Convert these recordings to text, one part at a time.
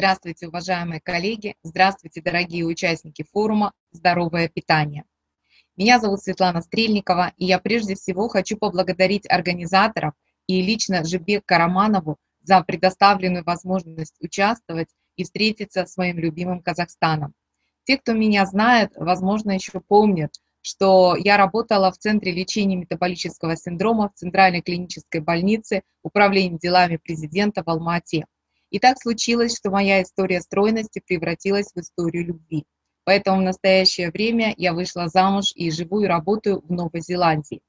Здравствуйте, уважаемые коллеги, здравствуйте, дорогие участники форума «Здоровое питание». Меня зовут Светлана Стрельникова, и я прежде всего хочу поблагодарить организаторов и лично Жибек Караманову за предоставленную возможность участвовать и встретиться с моим любимым Казахстаном. Те, кто меня знает, возможно, еще помнят, что я работала в Центре лечения метаболического синдрома в Центральной клинической больнице Управления делами президента в Алма-Ате. И так случилось, что моя история стройности превратилась в историю любви. Поэтому в настоящее время я вышла замуж и живу и работаю в Новой Зеландии.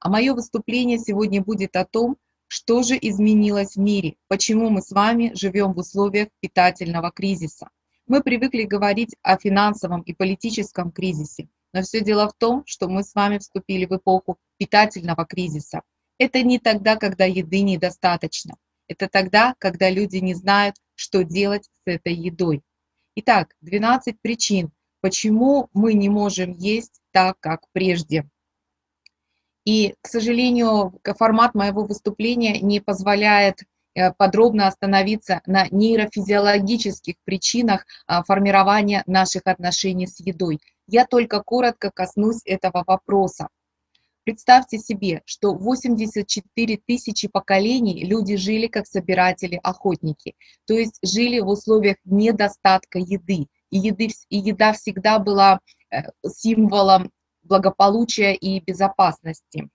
А мое выступление сегодня будет о том, что же изменилось в мире, почему мы с вами живем в условиях питательного кризиса. Мы привыкли говорить о финансовом и политическом кризисе, но все дело в том, что мы с вами вступили в эпоху питательного кризиса. Это не тогда, когда еды недостаточно. Это тогда, когда люди не знают, что делать с этой едой. Итак, 12 причин, почему мы не можем есть так, как прежде. И, к сожалению, формат моего выступления не позволяет э, подробно остановиться на нейрофизиологических причинах а, формирования наших отношений с едой. Я только коротко коснусь этого вопроса. Представьте себе, что 84 тысячи поколений люди жили как собиратели-охотники, то есть жили в условиях недостатка еды. И, еды, и еда всегда была э, символом благополучия и безопасности.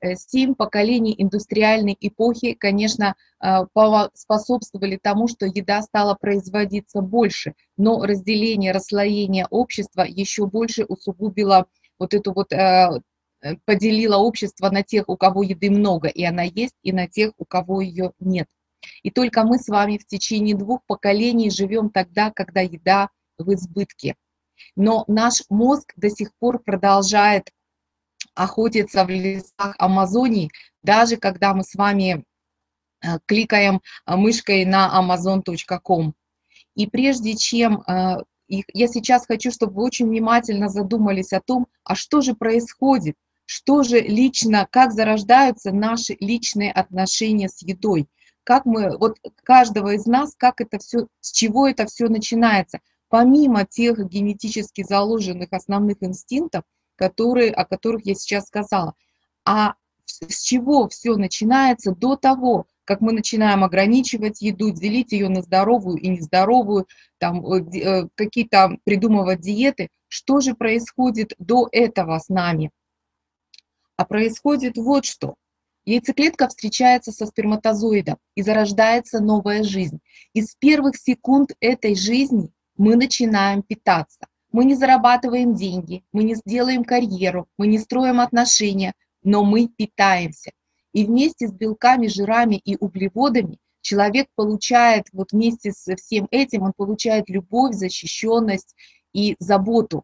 Э, семь поколений индустриальной эпохи, конечно, э, способствовали тому, что еда стала производиться больше, но разделение, расслоение общества еще больше усугубило вот эту вот поделила общество на тех, у кого еды много, и она есть, и на тех, у кого ее нет. И только мы с вами в течение двух поколений живем тогда, когда еда в избытке. Но наш мозг до сих пор продолжает охотиться в лесах Амазонии, даже когда мы с вами э, кликаем э, мышкой на amazon.com. И прежде чем я сейчас хочу, чтобы вы очень внимательно задумались о том, а что же происходит, что же лично, как зарождаются наши личные отношения с едой, как мы, вот каждого из нас, как это все, с чего это все начинается, помимо тех генетически заложенных основных инстинктов, которые, о которых я сейчас сказала. А с чего все начинается до того, как мы начинаем ограничивать еду, делить ее на здоровую и нездоровую, там, э, э, какие-то придумывать диеты, что же происходит до этого с нами? А происходит вот что. Яйцеклетка встречается со сперматозоидом и зарождается новая жизнь. И с первых секунд этой жизни мы начинаем питаться. Мы не зарабатываем деньги, мы не сделаем карьеру, мы не строим отношения, но мы питаемся. И вместе с белками, жирами и углеводами человек получает, вот вместе со всем этим, он получает любовь, защищенность и заботу.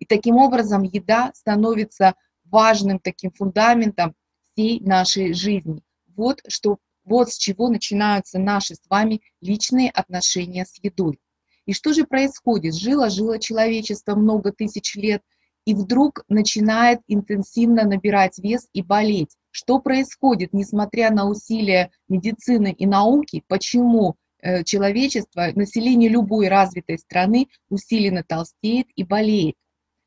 И таким образом еда становится важным таким фундаментом всей нашей жизни. Вот, что, вот с чего начинаются наши с вами личные отношения с едой. И что же происходит? Жило-жило человечество много тысяч лет, и вдруг начинает интенсивно набирать вес и болеть. Что происходит, несмотря на усилия медицины и науки, почему э, человечество, население любой развитой страны усиленно толстеет и болеет?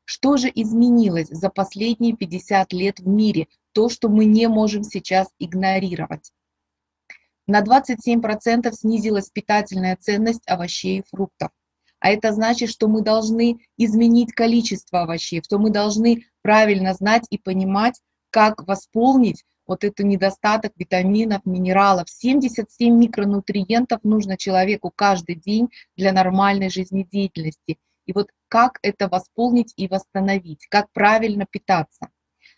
Что же изменилось за последние 50 лет в мире? То, что мы не можем сейчас игнорировать. На 27% снизилась питательная ценность овощей и фруктов. А это значит, что мы должны изменить количество овощей, что мы должны правильно знать и понимать, как восполнить вот этот недостаток витаминов, минералов. 77 микронутриентов нужно человеку каждый день для нормальной жизнедеятельности. И вот как это восполнить и восстановить, как правильно питаться.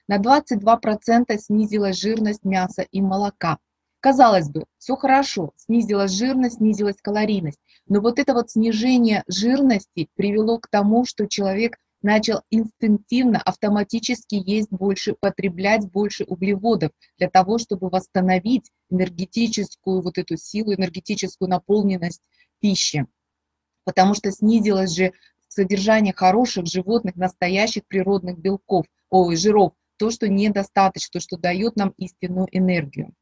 На 22% снизилась жирность мяса и молока. Казалось бы, все хорошо, снизилась жирность, снизилась калорийность. Но вот это вот снижение жирности привело к тому, что человек начал инстинктивно, автоматически есть больше, потреблять больше углеводов для того, чтобы восстановить энергетическую вот эту силу, энергетическую наполненность пищи. Потому что снизилось же содержание хороших животных, настоящих природных белков, ой, жиров, то, что недостаточно, то, что дает нам истинную энергию.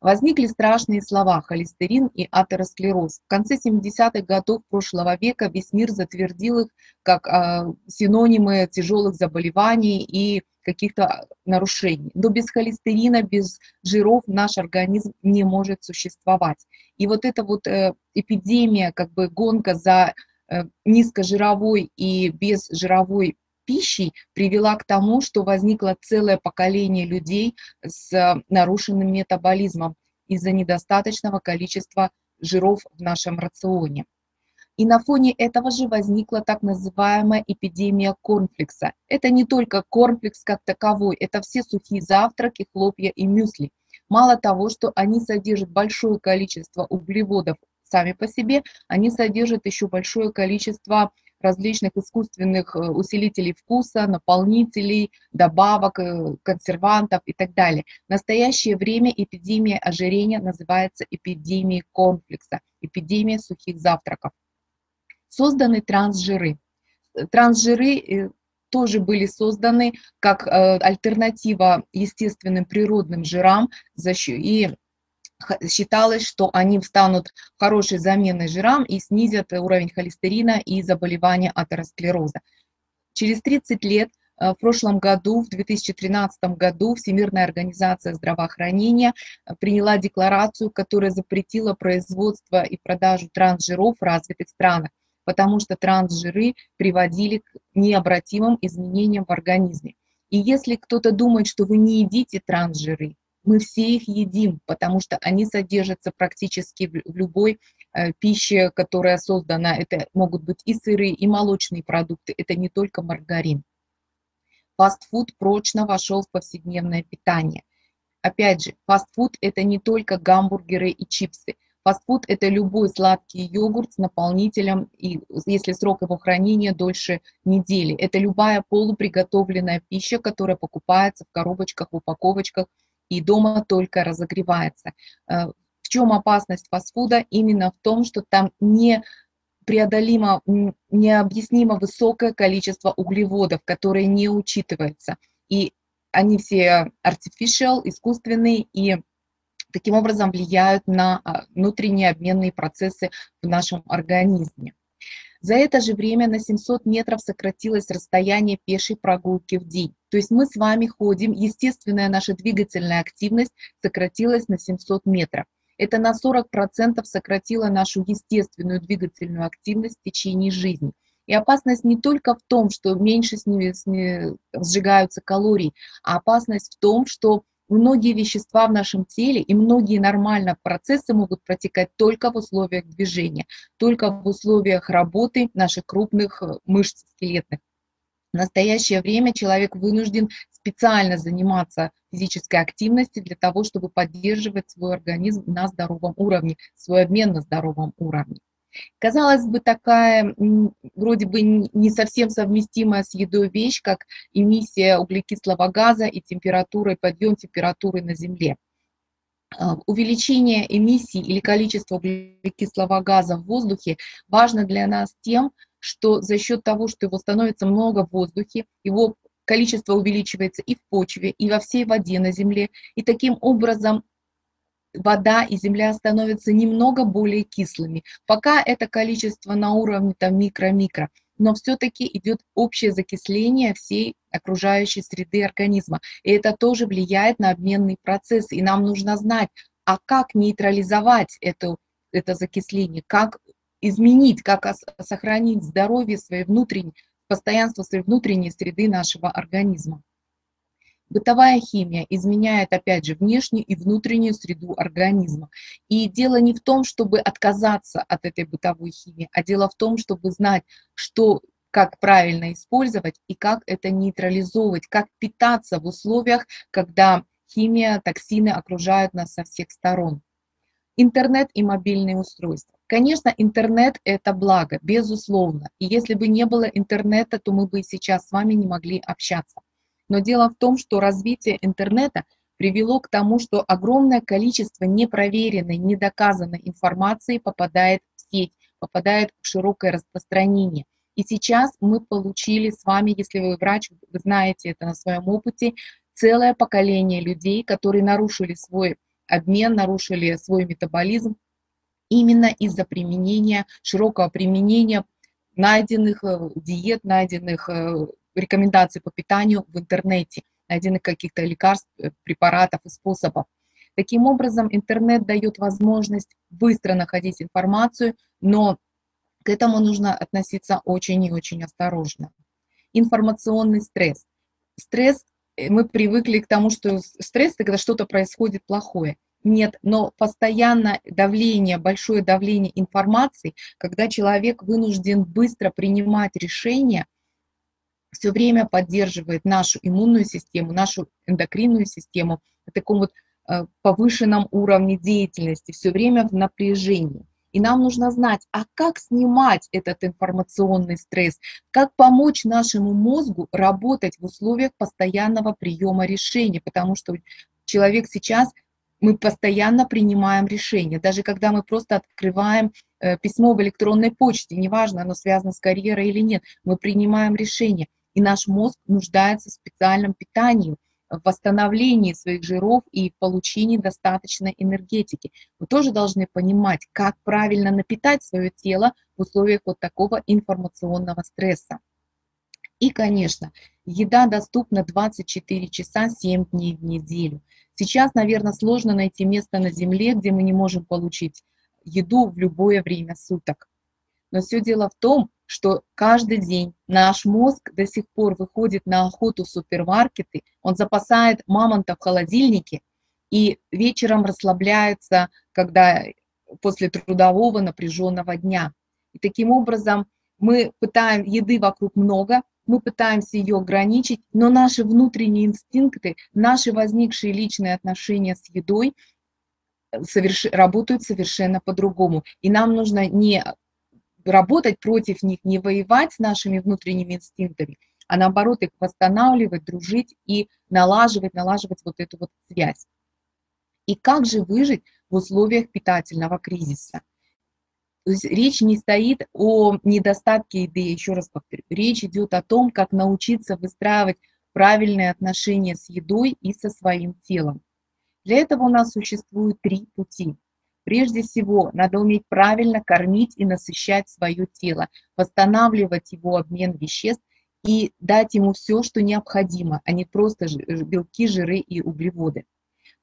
Возникли страшные слова холестерин и атеросклероз. В конце 70-х годов прошлого века весь мир затвердил их как э, синонимы тяжелых заболеваний и каких-то нарушений. Но без холестерина, без жиров наш организм не может существовать. И вот эта вот э, эпидемия, как бы гонка за низкожировой и безжировой пищей привела к тому, что возникло целое поколение людей с э, нарушенным метаболизмом из-за недостаточного количества жиров в нашем рационе. И на фоне этого же возникла так называемая эпидемия корнфлекса. Это не только корнфлекс как таковой, это все сухие завтраки, хлопья и мюсли. Мало того, что они содержат большое количество углеводов сами по себе, они содержат еще большое количество различных искусственных э, усилителей вкуса, наполнителей, добавок, э, консервантов и так далее. В настоящее время эпидемия ожирения называется эпидемией комплекса, эпидемия сухих завтраков. Созданы трансжиры. Трансжиры э, тоже были созданы как альтернатива естественным природным жирам и считалось, что они станут хорошей заменой жирам и снизят уровень холестерина и заболевания атеросклероза. Через 30 лет, э, в прошлом году, в 2013 году, Всемирная организация здравоохранения э, приняла декларацию, которая запретила производство и продажу трансжиров в развитых странах, потому что трансжиры приводили к необратимым изменениям в организме. И если кто-то думает, что вы не едите трансжиры, мы все их едим, потому что они содержатся практически в любой э, пище, которая создана. Это могут быть и сырые, и молочные продукты, это не только маргарин. Фастфуд прочно вошел в повседневное питание. Опять же, фастфуд это не только гамбургеры и чипсы. Фастфуд – это любой сладкий йогурт с наполнителем, и если срок его хранения дольше недели. Это любая полуприготовленная пища, которая покупается в коробочках, в упаковочках – и дома только разогревается. Э, в чем опасность фастфуда? Именно в том, что там не преодолимо, необъяснимо высокое количество углеводов, которые не учитываются. И они все artificial, искусственные, и таким образом влияют на а, внутренние обменные процессы в нашем организме. За это же время на 700 метров сократилось расстояние пешей прогулки в день. То есть мы с вами ходим, естественная наша двигательная активность сократилась на 700 метров. Это на 40% сократило нашу естественную двигательную активность в течение жизни. И опасность не только в том, что меньше с ними сжигаются калории, а опасность в том, что многие вещества в нашем теле и многие нормально процессы могут протекать только в условиях движения, только в условиях работы наших крупных э, мышц скелетных. Настоящее время человек вынужден специально заниматься физической активностью для того, чтобы поддерживать свой организм на здоровом уровне, свой обмен на здоровом уровне. Казалось бы, такая вроде бы не совсем совместимая с едой вещь, как эмиссия углекислого газа и температура, подъем температуры на Земле. А, увеличение эмиссии или количества углекислого газа в воздухе важно для нас тем, что за счет того, что его становится много в воздухе, его количество увеличивается и в почве, и во всей воде на Земле, и таким образом вода и земля становятся немного более кислыми. Пока это количество на уровне там микро-микро, но все-таки идет общее закисление всей окружающей среды организма. И это тоже влияет на обменный процесс. И нам нужно знать, а как нейтрализовать это, это закисление, как изменить, как сохранить здоровье своей внутренней, постоянство своей внутренней среды нашего организма. Бытовая химия изменяет, опять же, внешнюю и внутреннюю среду организма. И дело не в том, чтобы отказаться от этой бытовой химии, а дело в том, чтобы знать, что как правильно использовать и как это нейтрализовывать, как питаться в условиях, когда химия, токсины окружают нас со всех сторон. Интернет и мобильные устройства. Конечно, интернет – это благо, безусловно. И если бы не было интернета, то мы бы сейчас с вами не могли общаться. Но дело в том, что развитие интернета привело к тому, что огромное количество непроверенной, недоказанной информации попадает в сеть, попадает в широкое распространение. И сейчас мы получили с вами, если вы врач, вы знаете это на своем опыте, целое поколение людей, которые нарушили свой обмен, нарушили свой метаболизм именно из-за применения, широкого применения найденных э, диет, найденных э, рекомендаций по питанию в интернете, найденных каких-то лекарств, э, препаратов и способов. Таким образом, интернет дает возможность быстро находить информацию, но к этому нужно относиться очень и очень осторожно. Информационный стресс. Стресс, мы привыкли к тому, что стресс – это когда что-то происходит плохое. Нет, но постоянно давление, большое давление информации, когда человек вынужден быстро принимать решения, все время поддерживает нашу иммунную систему, нашу эндокринную систему на таком вот э, повышенном уровне деятельности, все время в напряжении. И нам нужно знать, а как снимать этот информационный стресс, как помочь нашему мозгу работать в условиях постоянного приема решений, потому что человек сейчас мы постоянно принимаем решения. Даже когда мы просто открываем э, письмо в электронной почте, неважно, оно связано с карьерой или нет, мы принимаем решения. И наш мозг нуждается в специальном питании, в восстановлении своих жиров и в получении достаточной энергетики. Вы тоже должны понимать, как правильно напитать свое тело в условиях вот такого информационного стресса. И, конечно, еда доступна 24 часа 7 дней в неделю. Сейчас, наверное, сложно найти место на Земле, где мы не можем получить еду в любое время суток. Но все дело в том, что каждый день наш мозг до сих пор выходит на охоту в супермаркеты, он запасает мамонта в холодильнике и вечером расслабляется, когда после трудового напряженного дня. И таким образом мы пытаем еды вокруг много, мы пытаемся ее ограничить, но наши внутренние инстинкты, наши возникшие личные отношения с едой соверш... работают совершенно по-другому. И нам нужно не работать против них, не воевать с нашими внутренними инстинктами, а наоборот их восстанавливать, дружить и налаживать, налаживать вот эту вот связь. И как же выжить в условиях питательного кризиса? То есть речь не стоит о недостатке еды, еще раз повторю, речь идет о том, как научиться выстраивать правильные отношения с едой и со своим телом. Для этого у нас существует три пути. Прежде всего, надо уметь правильно кормить и насыщать свое тело, восстанавливать его обмен веществ и дать ему все, что необходимо, а не просто белки, жиры и углеводы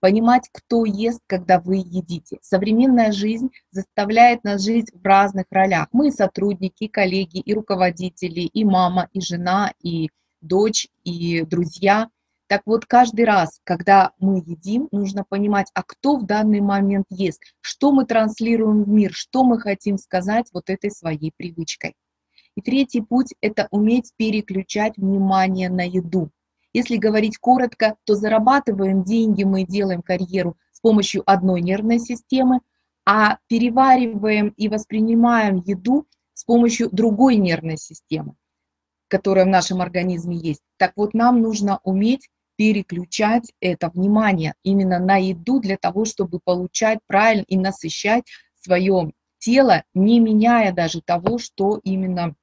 понимать, кто ест, когда вы едите. Современная жизнь заставляет нас жить в разных ролях. Мы сотрудники, и коллеги, и руководители, и мама, и жена, и дочь, и друзья. Так вот, каждый раз, когда мы едим, нужно понимать, а кто в данный момент ест, что мы транслируем в мир, что мы хотим сказать вот этой своей привычкой. И третий путь – это уметь переключать внимание на еду. Если говорить коротко, то зарабатываем деньги, мы делаем карьеру с помощью одной нервной системы, а перевариваем и воспринимаем еду с помощью другой нервной системы, которая в нашем организме есть. Так вот, нам нужно уметь переключать это внимание именно на еду для того, чтобы получать правильно и насыщать свое тело, не меняя даже того, что именно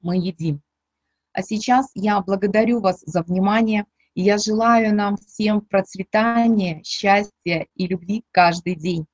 мы едим. А сейчас я благодарю вас за внимание, и я желаю нам всем процветания, счастья и любви каждый день.